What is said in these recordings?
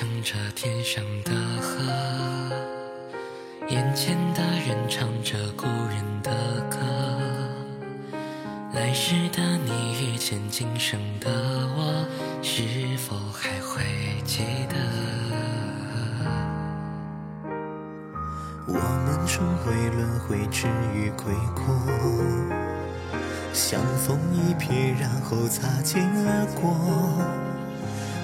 间的河乘着天上的河，眼前的人唱着故人的歌。来时的你遇见今生的我，是否还会记得？我们重回轮回，至于归过，相逢一瞥，然后擦肩而过。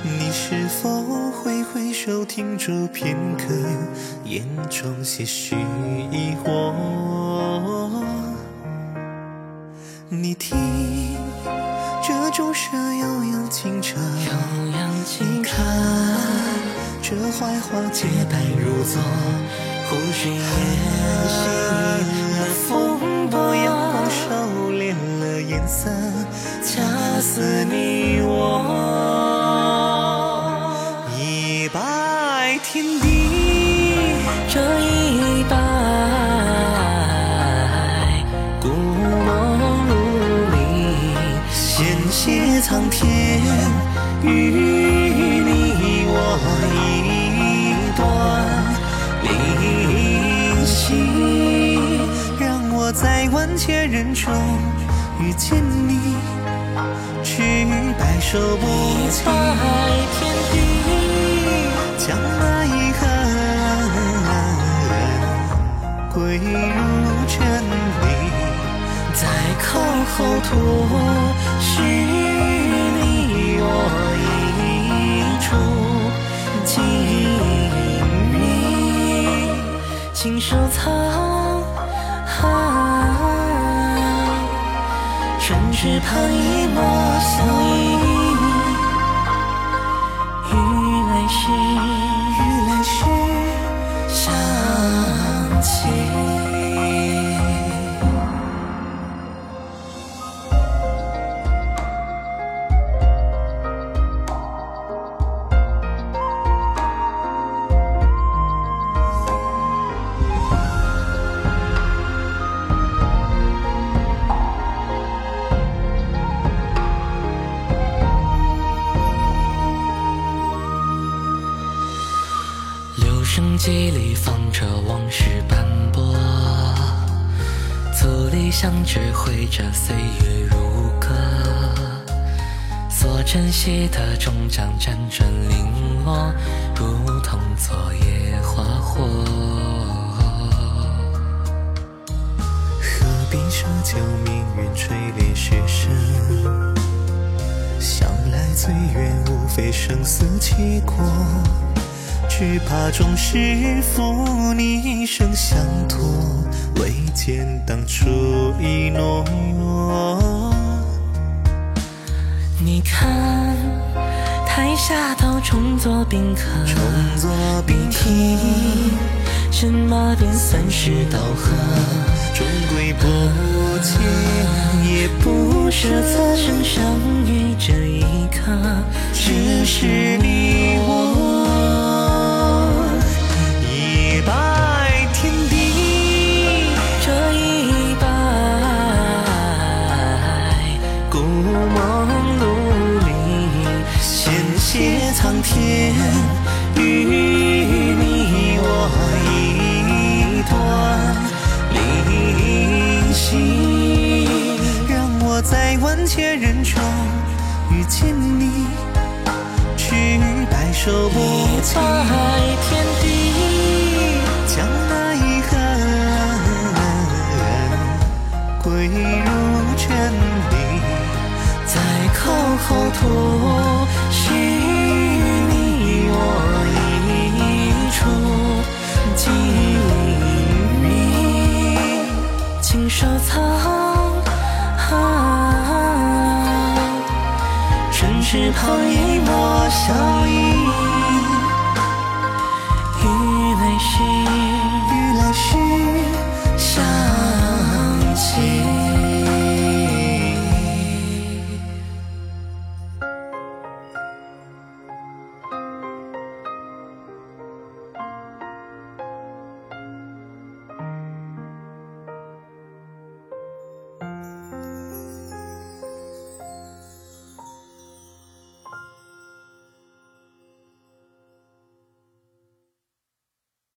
你是否会回首停住片刻，眼中些许疑惑？你听，这钟声悠扬清澈，悠扬清澈，这槐花洁白如昨。湖水沿行风波，阳光收敛了颜色，恰似你苍天与你我一段灵犀，让我在万千人中遇见你，去白首不一拜天地。将那遗恨归入尘里，再叩后吐，是你我一处静谧，请收藏。唇齿旁一抹笑意，雨来时，机里放着往事斑驳，足里响指挥着岁月如歌。所珍惜的终将辗转零落，如同昨夜花火。何必奢求命运垂怜学生？想来最远无非生死契阔，只怕终是负你一生相托，未见当初一诺。你看，台下都重作宾客，重作宾客听什么便算是道河？终归不见，也不舍。此生相遇这一刻，只是你故梦如里，险些苍天与你我一段灵犀，让我在万千人中遇见你，去白首不弃浩浩土许你，我一处寄与你，请收藏春池旁一抹笑意，雨来时。